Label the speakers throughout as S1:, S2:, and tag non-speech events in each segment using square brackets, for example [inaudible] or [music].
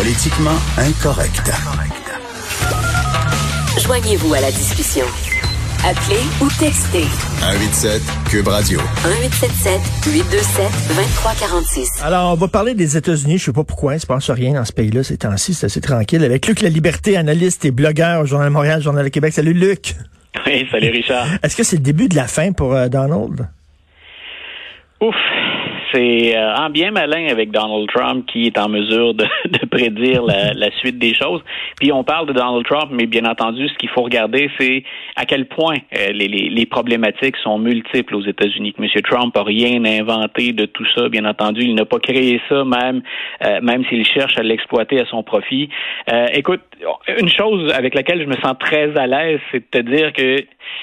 S1: Politiquement incorrect.
S2: Joignez-vous à la discussion. Appelez ou textez
S1: 187 Cube Radio.
S2: 1877 827 2346.
S3: Alors, on va parler des États-Unis. Je sais pas pourquoi, il se passe rien dans ce pays-là ces temps-ci. C'est assez tranquille. Avec Luc La Liberté, analyste et blogueur au Journal de Montréal, Journal de Québec. Salut, Luc.
S4: Oui, salut, Richard.
S3: Est-ce que c'est le début de la fin pour euh, Donald?
S4: Ouf c'est euh, en bien malin avec Donald Trump qui est en mesure de, [laughs] prédire la, suite des choses. Puis on parle de Donald Trump, mais bien entendu, ce qu'il faut regarder, c'est à quel point euh, les, problématiques sont multiples aux États-Unis. Que M. Trump n'a rien inventé de tout ça, bien entendu, il n'a pas créé ça, même euh, même s'il cherche à l'exploiter à son profit. écoute, une chose avec laquelle je me sens très à l'aise, c'est de te dire que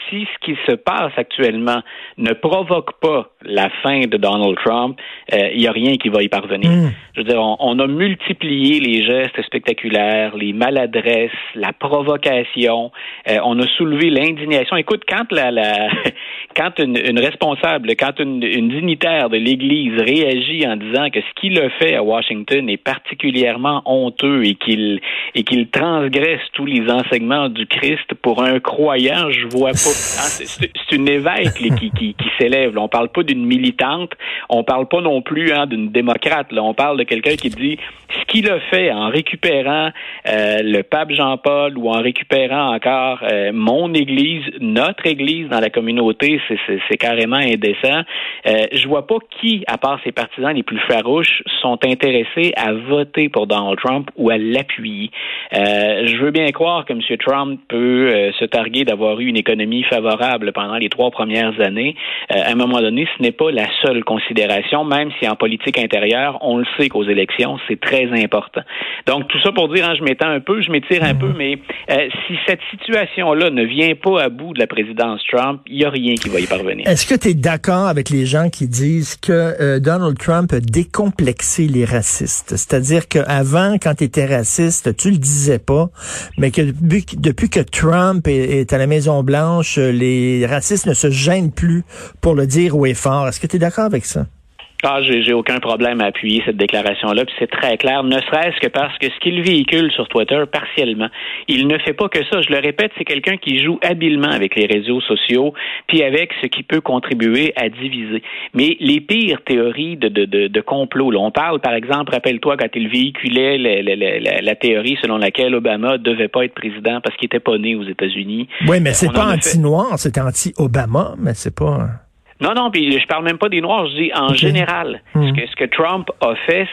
S4: si ce qui se passe actuellement ne provoque pas la fin de Donald Trump, euh, il n'y a rien qui va y parvenir. Hmm. Je veux dire, on, a multiplié les gestes spectaculaires, les maladresses, la provocation. Euh, on a soulevé l'indignation. Écoute, quand la, la [laughs] quand une, responsable, quand une, dignitaire de l'Église réagit en disant que ce qu'il a fait à Washington est particulièrement honteux et qu'il et qu'il transgresse tous les enseignements du Christ pour un croyant, je vois pas. Hein, c'est une évêque qui, qui, qui s'élève. On parle pas d'une militante, on parle pas non plus hein, d'une démocrate. On parle de quelqu'un qui dit ce qu'il a fait en récupérant euh, le pape Jean-Paul ou en récupérant encore euh, mon Église, notre Église dans la communauté, c'est carrément indécent. Euh, je vois pas qui, à part ses partisans les plus farouches, sont intéressés à voter pour Donald Trump ou à l'appuyer. Euh, je veux bien croire que M. Trump peut se targuer d'avoir eu une économie favorable pendant les trois premières années. À un moment donné, ce n'est pas la seule considération, même si en politique intérieure, on le sait qu'aux élections, c'est très important. Donc, tout ça pour dire, hein, je m'étends un peu, je m'étire un peu, mais si cette situation-là ne vient pas à bout de la présidence Trump, il n'y a rien qui va y parvenir.
S3: Est-ce que tu es d'accord avec les gens qui disent que Donald Trump a décomplexé les racistes? C'est-à-dire qu'avant, quand tu étais raciste, tu le disais pas, mais que depuis, que Trump est, à la Maison Blanche, les racistes ne se gênent plus pour le dire haut et fort. Est-ce que tu es d'accord avec ça?
S4: Ah, j'ai aucun problème à appuyer cette déclaration-là, puis c'est très clair, ne serait-ce que parce que ce qu'il véhicule sur Twitter partiellement, il ne fait pas que ça. Je le répète, c'est quelqu'un qui joue habilement avec les réseaux sociaux, puis avec ce qui peut contribuer à diviser. Mais les pires théories de, de, de, de complot, là, on parle, par exemple, rappelle-toi quand il véhiculait la, la, théorie selon laquelle Obama devait pas être président parce qu'il était pas né aux États-unis.
S3: Oui, mais c'est pas anti-noir, c'est anti-Obama, mais c'est pas.
S4: Non, non, puis je parle même pas des Noirs, je dis en général. Hmm. Ce, que, ce que Trump a fait,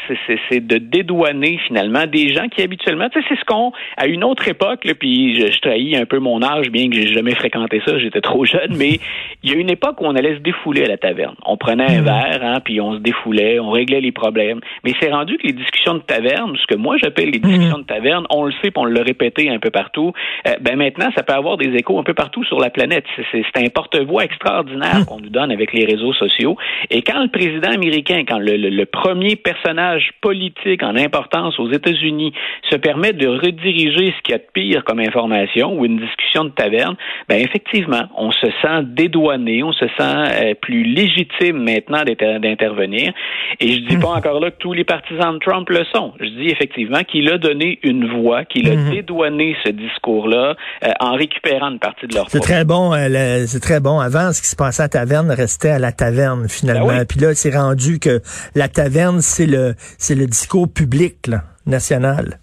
S4: c'est de dédouaner finalement des gens qui habituellement, tu sais, c'est ce qu'on, à une autre époque, là, puis je, je, trahis un peu mon âge, bien que j'ai jamais fréquenté ça, j'étais trop [laughs] jeune, mais il y a une époque où on allait se défouler à la taverne. On prenait un hmm. verre, hein, puis on se défoulait, on réglait les problèmes. Mais c'est rendu que les discussions de taverne, ce que moi j'appelle les discussions hmm. de taverne, on le sait, puis on l'a répété un peu partout. Euh, ben maintenant, ça peut avoir des échos un peu partout sur la planète. C'est un porte-voix extraordinaire qu'on nous donne avec les réseaux sociaux. Et quand le président américain, quand le, premier personnage politique en importance aux États-Unis se permet de rediriger ce qu'il y a de pire comme information ou une discussion de taverne, ben effectivement, on se sent dédouané, on se sent euh, plus légitime maintenant d'intervenir. Et je dis pas hmm. encore là que tous les partisans de Trump le sont. Je dis effectivement qu'il a donné une voix, qu'il a hmm. dédouané ce discours-là euh, en récupérant une partie de leur
S3: C'est très bon, euh, c'est très bon. Avant, ce qui se passait à taverne restait à la taverne finalement. Ben Puis là, c'est rendu que la taverne, c'est le c'est le discours public là, national.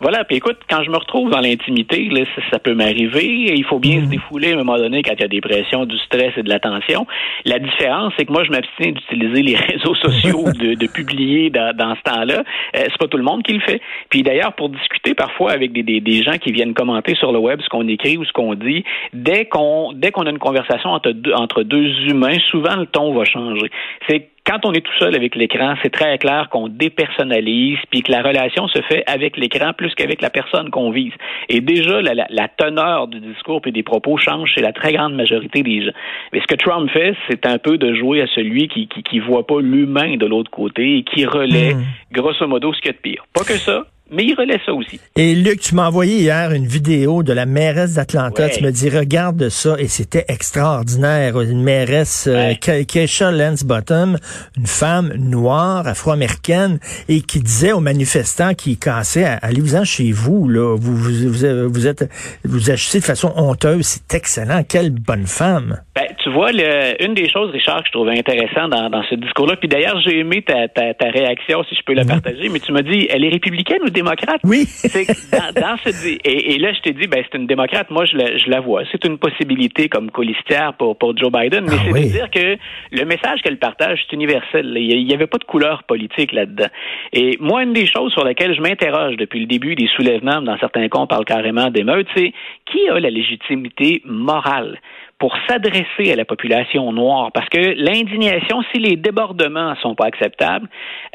S4: Voilà, puis écoute, quand je me retrouve dans l'intimité, là, ça, peut m'arriver. Il faut bien se mhm. défouler à un moment donné quand il y a des pressions, du stress et de la tension. La différence, c'est que moi, je m'abstiens d'utiliser les [laughs] réseaux sociaux, de, de publier dans, dans ce temps-là. Euh, c'est pas tout le monde qui le fait. Puis d'ailleurs, pour discuter parfois avec des, des, des, gens qui viennent commenter sur le web ce qu'on écrit ou ce qu'on dit, dès qu'on dès qu'on a une conversation entre deux, entre deux humains, souvent le ton va changer. C'est quand on est tout seul avec l'écran, c'est très clair qu'on dépersonnalise, puis que la relation se fait avec l'écran plus qu'avec la personne qu'on vise. Et déjà, la, la, teneur du discours et des propos change chez la très grande majorité des gens. Mais ce que Trump fait, c'est un peu de jouer à celui qui qui, qui voit pas l'humain de l'autre côté et qui relaie, hmm. grosso modo, ce qu'il y a de pire. Pas que ça, mais il relaie ça aussi.
S3: Et Luc, tu m'as envoyé hier une vidéo de la mairesse d'Atlanta. Tu me dis, regarde ça, et c'était extraordinaire. Une mairesse, euh, Keisha Lance Bottom, une femme noire, afro-américaine, et qui disait aux manifestants qui cassaient, allez-vous-en chez vous, là. Vous, vous, vous, vous êtes, vous agissez de façon honteuse. C'est excellent. Quelle bonne femme.
S4: Ben, tu vois, le, une des choses, Richard, que je trouvais intéressant dans, dans ce discours-là, puis d'ailleurs, j'ai aimé ta, ta, ta, réaction, si je peux la mhm. partager, mais tu m'as dit, elle est républicaine ou démocrate?
S3: Oui. [laughs]
S4: dans, dans ce, et, et, là, je t'ai dit, ben, c'est une démocrate. Moi, je la, je la vois. C'est une possibilité comme colistière pour, pour Joe Biden, mais ah c'est de dire que le message qu'elle partage, c'est universel. Il n'y avait pas de couleur politique là-dedans. Et moi, une des choses sur lesquelles je m'interroge depuis le début des soulèvements, dans certains cas, on parle carrément d'émeutes, c'est qui a la légitimité morale? Pour s'adresser à la population noire, parce que l'indignation, si les débordements sont pas acceptables,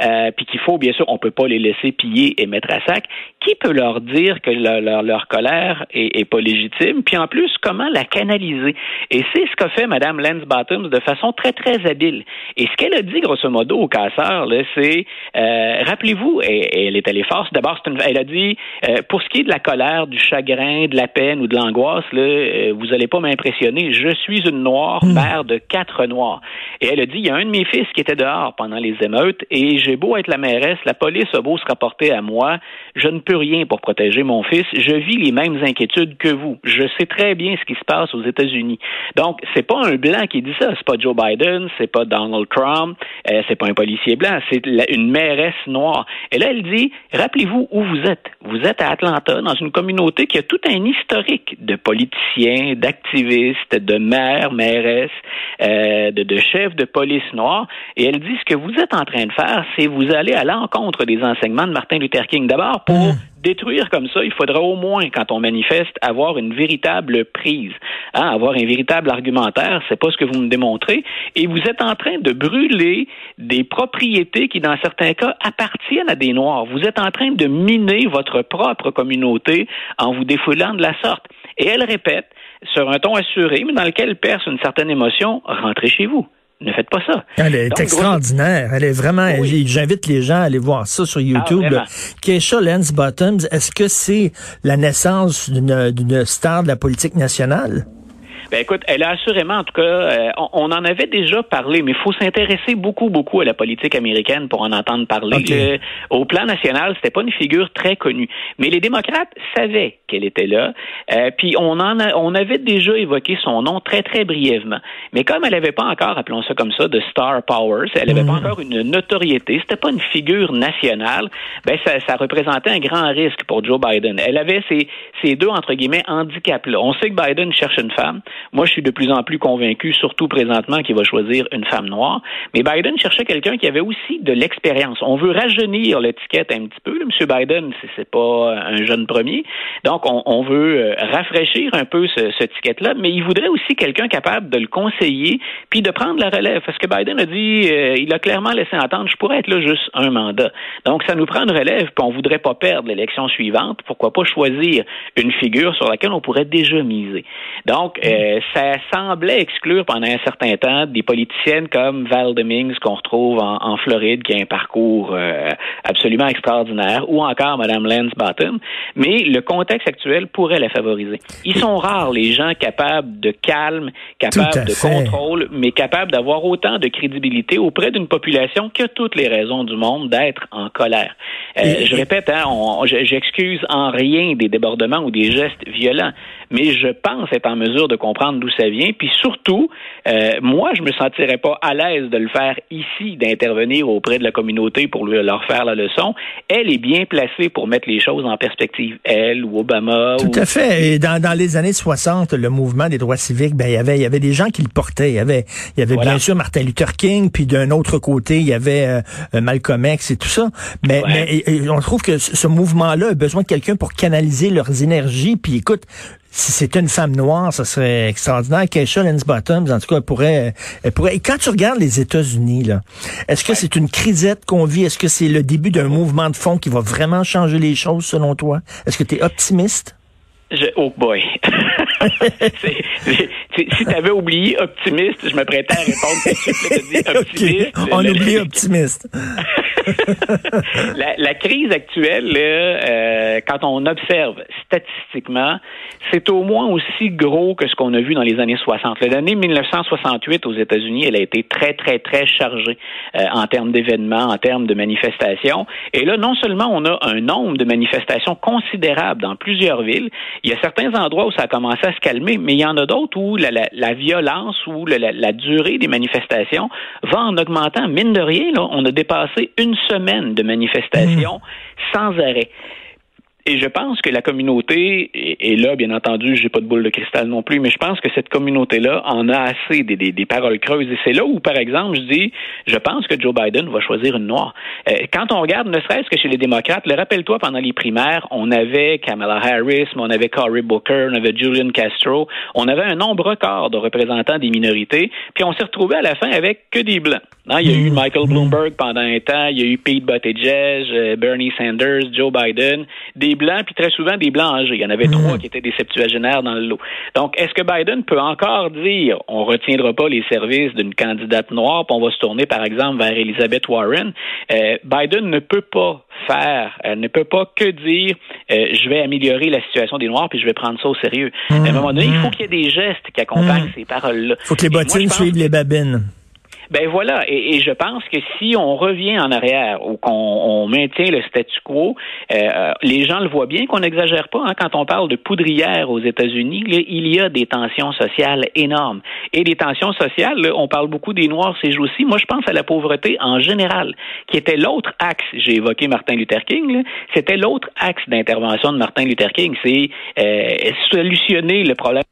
S4: euh, puis qu'il faut bien sûr, on peut pas les laisser piller et mettre à sac, qui peut leur dire que leur, leur, colère est, est, pas légitime, puis en plus comment la canaliser? Et c'est ce qu'a fait Madame Lance Bottoms de façon très très habile. Et ce qu'elle a dit grosso modo au casseur, c'est euh, rappelez-vous, et, elle est allée force. D'abord, elle a dit euh, pour ce qui est de la colère, du chagrin, de la peine ou de l'angoisse, euh, vous allez pas m'impressionner je suis une noire, hmm. mère de quatre noirs. Et elle a dit, il y a un de mes fils qui était dehors pendant les émeutes et j'ai beau être la mairesse, la police a beau se rapporter à moi, je ne peux rien pour protéger mon fils. Je vis les mêmes inquiétudes que vous. Je sais très bien ce qui se passe aux États-Unis. Donc, c'est pas un blanc qui dit ça. C'est pas Joe Biden, c'est pas Donald Trump, euh, c'est pas un policier blanc, c'est une mairesse noire. Et là, elle dit, rappelez-vous où vous êtes. Vous êtes à Atlanta, dans une communauté qui a tout un historique de politiciens, d'activistes, de maires, mairesses, euh, de, de chefs de police noirs. Et elle dit, ce que vous êtes en train de faire, c'est vous allez à l'encontre des enseignements de Martin Luther King. D'abord, pour mmh. détruire comme ça, il faudra au moins, quand on manifeste, avoir une véritable prise, hein, avoir un véritable argumentaire. C'est pas ce que vous me démontrez. Et vous êtes en train de brûler des propriétés qui, dans certains cas, appartiennent à des Noirs. Vous êtes en train de miner votre propre communauté en vous défoulant de la sorte. Et elle répète, sur un ton assuré, mais dans lequel perce une certaine émotion, rentrez chez vous. Ne faites pas ça.
S3: Elle est extraordinaire. Elle est vraiment. J'invite les gens à aller voir ça sur ah, YouTube. Keisha Lance Bottoms, est-ce que c'est la naissance d'une star de la politique nationale?
S4: Ben écoute, elle a assurément, en tout cas, euh, on, en avait déjà parlé, mais il faut s'intéresser beaucoup, beaucoup à la politique américaine pour en entendre parler. au plan national, c'était pas une figure très connue, mais les démocrates savaient qu'elle était là. Euh, puis on en on avait déjà évoqué son nom très très brièvement, mais comme elle n'avait pas encore, appelons ça comme ça, de star powers, elle n'avait pas mhm. encore une notoriété, c'était pas une figure nationale. Ben ça, ça représentait un grand risque pour Joe Biden. Elle avait ces, ces deux entre guillemets handicaps là. On sait que Biden cherche une femme. Moi, je suis de plus en plus convaincu, surtout présentement, qu'il va choisir une femme noire. Mais Biden cherchait quelqu'un qui avait aussi de l'expérience. On veut rajeunir l'étiquette un petit peu. Monsieur Biden, c'est pas un jeune premier. Donc, on, veut euh, rafraîchir un peu ce, cette étiquette-là, mais il voudrait aussi quelqu'un capable de le conseiller puis de prendre la relève. Parce que Biden a dit, euh, il a clairement laissé entendre, je pourrais être là juste un mandat. Donc, ça nous prend une relève, puis on voudrait pas perdre l'élection suivante. Pourquoi pas choisir une figure sur laquelle on pourrait déjà miser? Donc, euh, euh, ça semblait exclure pendant un certain temps des politiciennes comme Val Demings qu'on retrouve en, Floride, qui a un parcours euh, absolument extraordinaire, ou encore Mme Lance Bottom. Mais le contexte actuel pourrait la favoriser. Ils sont rares les gens capables de calme, capables de contrôle, mais capables d'avoir autant de crédibilité auprès d'une population qui a toutes les raisons du monde d'être en colère. Euh, je répète, hein, j'excuse en rien des débordements ou des gestes violents, mais je pense être en mesure de comprendre d'où ça vient. Puis surtout, euh, moi, je me sentirais pas à l'aise de le faire ici, d'intervenir auprès de la communauté pour leur faire la leçon. Elle est bien placée pour mettre les choses en perspective. Elle ou Obama.
S3: Tout à fait. Et dans, dans les années 60, le mouvement des droits civiques, ben, il y avait, il y avait des gens qui le portaient. Il y avait, y avait bien sûr Martin Luther King, puis d'un autre côté, il y avait euh, Malcolm X et tout ça. Mais, mais on trouve que ce mouvement-là a besoin de quelqu'un pour canaliser leurs énergies. Puis écoute, si c'était une femme noire, ce serait extraordinaire. Keisha Lance Bottoms, en tout cas, elle pourrait, elle pourrait. Et quand tu regardes les États-Unis, là, est-ce que c'est une crisette qu'on vit? Est-ce que c'est le début d'un mouvement de fond qui va vraiment changer les choses, selon toi? Est-ce que tu es optimiste?
S4: Je, oh boy. [laughs] si tu avais oublié optimiste, je me prêtais à répondre [laughs]
S3: optimiste. On oublie optimiste. [laughs]
S4: la, la, crise actuelle, euh, quand on observe statistiquement, c'est au moins aussi gros que ce qu'on a vu dans les années 60. L'année 1968 aux États-Unis, elle a été très, très, très chargée euh, en termes d'événements, en termes de manifestations. Et là, non seulement on a un nombre de manifestations considérable dans plusieurs villes, il y a certains endroits où ça a commencé à se calmer, mais il y en a d'autres où la, la, la violence ou la, la, durée des manifestations va en augmentant. Mine de rien, là, on a dépassé une semaine de manifestations mmh. sans arrêt. Et je pense que la communauté, et, là, bien entendu, j'ai pas de boule de cristal non plus, mais je pense que cette communauté-là en a assez des, des, des paroles creuses. Et c'est là où, par exemple, je dis, je pense que Joe Biden va choisir une noire. Euh, quand on regarde, ne serait-ce que chez les démocrates, le rappelle-toi, pendant les primaires, on avait Kamala Harris, mais on avait Cory Booker, on avait Julian Castro, on avait un nombre record de représentants des minorités, puis on s'est retrouvé à la fin avec que des blancs. Hein, il y a eu Michael Bloomberg pendant un temps, il y a eu Pete Buttigieg, euh, Bernie Sanders, Joe Biden, des blancs, puis très souvent des blancs âgés. Il y en avait trois qui étaient des septuagénaires dans le lot. Donc, est-ce que Biden peut encore dire on retiendra pas les services d'une candidate noire, puis on va se tourner, par exemple, vers Elizabeth Warren? Euh, Biden ne peut pas faire, elle ne peut pas que dire euh, je vais améliorer la situation des Noirs puis je vais prendre ça au sérieux. à un moment donné, il faut qu'il y ait des gestes qui accompagnent ces paroles-là.
S3: Il faut que les bottines suivent les babines.
S4: Ben voilà, et, je pense que si on revient en arrière ou qu'on maintient le statu quo, euh, les gens le voient bien qu'on n'exagère pas. Hein, quand on parle de poudrière aux États-Unis, il y a des tensions sociales énormes. Et des tensions sociales, on parle beaucoup des Noirs ces jours-ci. Moi, je pense à la pauvreté en général, qui était l'autre axe. J'ai évoqué Martin Luther King. C'était l'autre axe d'intervention de Martin Luther King. C'est euh, solutionner le problème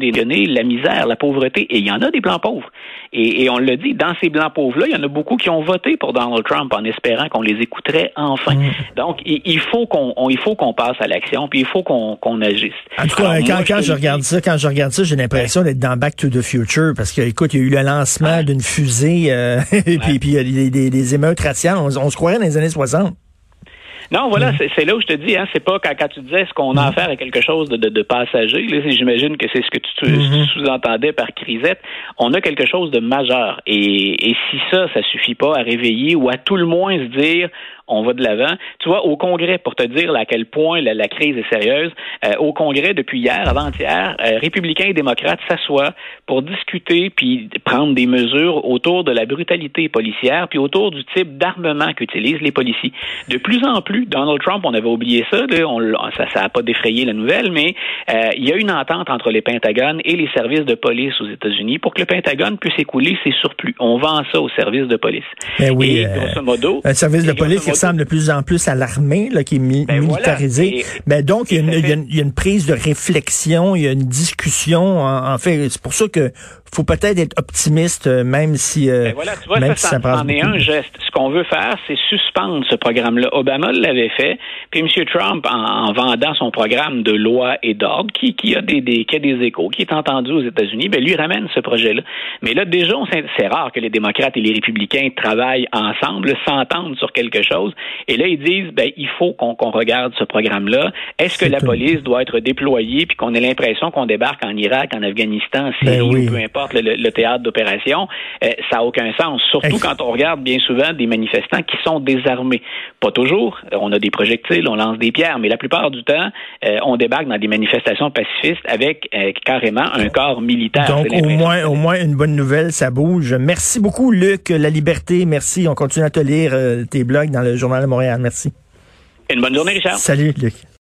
S4: des données, la misère, la pauvreté, et il y en a des blancs pauvres. Et, on le dit, dans ces blancs pauvres-là, il y en a beaucoup qui ont voté pour Donald Trump en espérant qu'on les écouterait enfin. Mm. Donc, il, faut qu'on il faut qu'on passe à l'action, puis il faut qu'on agisse.
S3: En tout cas, quand, je, regarde ça, quand je regarde ça, j'ai l'impression d'être dans Back to the Future, parce que, écoute, il y a eu le lancement d'une fusée, euh, [laughs] et puis, puis il y a des, des, émeutes raciales. On, on se croirait dans les années 60.
S4: Non, voilà, mm. c'est là où je te dis, hein, c'est pas quand, quand tu disais ce qu'on a affaire à quelque chose de, de, de passager, j'imagine que c'est ce que tu, mm-hmm. sous-entendais par crisette, on a quelque chose de majeur. Et, et si ça, ça suffit pas à réveiller ou à tout le moins se dire, on va de l'avant. Tu vois, au Congrès, pour te dire à quel point la, crise est sérieuse, euh, au Congrès, depuis hier, avant-hier, euh, républicains et démocrates s'assoient pour discuter puis prendre des mesures autour de la brutalité policière puis autour du type d'armement qu'utilisent les policiers. De plus en plus, Donald Trump, on avait oublié ça, ça n'a pas défrayé la nouvelle, mais euh, il y a une entente entre les Pentagones et les services de police aux États-Unis pour que le Pentagone puisse écouler ses surplus. On vend ça aux services de police.
S3: Ben oui, et grosso modo, un service de police ressemble de plus en plus à l'armée, là, qui est ben militarisée. Ben donc, il y, a une prise de réflexion, il y a une discussion. En, fait, c'est pour ça que faut peut-être être optimiste, euh, même si, euh,
S4: ben voilà, tu vois, même ça, si ça, est un geste. Ce qu'on veut faire, c'est suspendre ce programme-là. Obama l'avait fait, puis M. Trump, en, vendant son programme de loi et d'ordre, qui, qui a des, des, qui a des échos, qui est entendu aux États-Unis, ben lui ramène ce projet-là. Mais là, déjà, c'est rare que les démocrates et les républicains travaillent ensemble, s'entendent sur quelque chose. Et là, ils disent, ben, il faut qu'on regarde ce programme-là. Est-ce que la police doit être déployée puis qu'on ait l'impression qu'on débarque en Irak, en Afghanistan, en ben Syrie, peu importe? Le, théâtre d'opération? Euh, ça n'a aucun sens. Surtout quand on regarde bien souvent des manifestants qui sont désarmés. Pas toujours. On a des projectiles, on lance des pierres, mais la plupart du temps, euh, on débarque dans des manifestations pacifistes avec euh, carrément un corps militaire.
S3: Donc, au moins, au moins une bonne nouvelle, ça bouge. Merci beaucoup, Luc. La liberté, merci. On continue à te lire tes blogs dans le Journal de Montréal. Merci.
S4: Une bonne journée, Richard.
S3: Salut, Luc.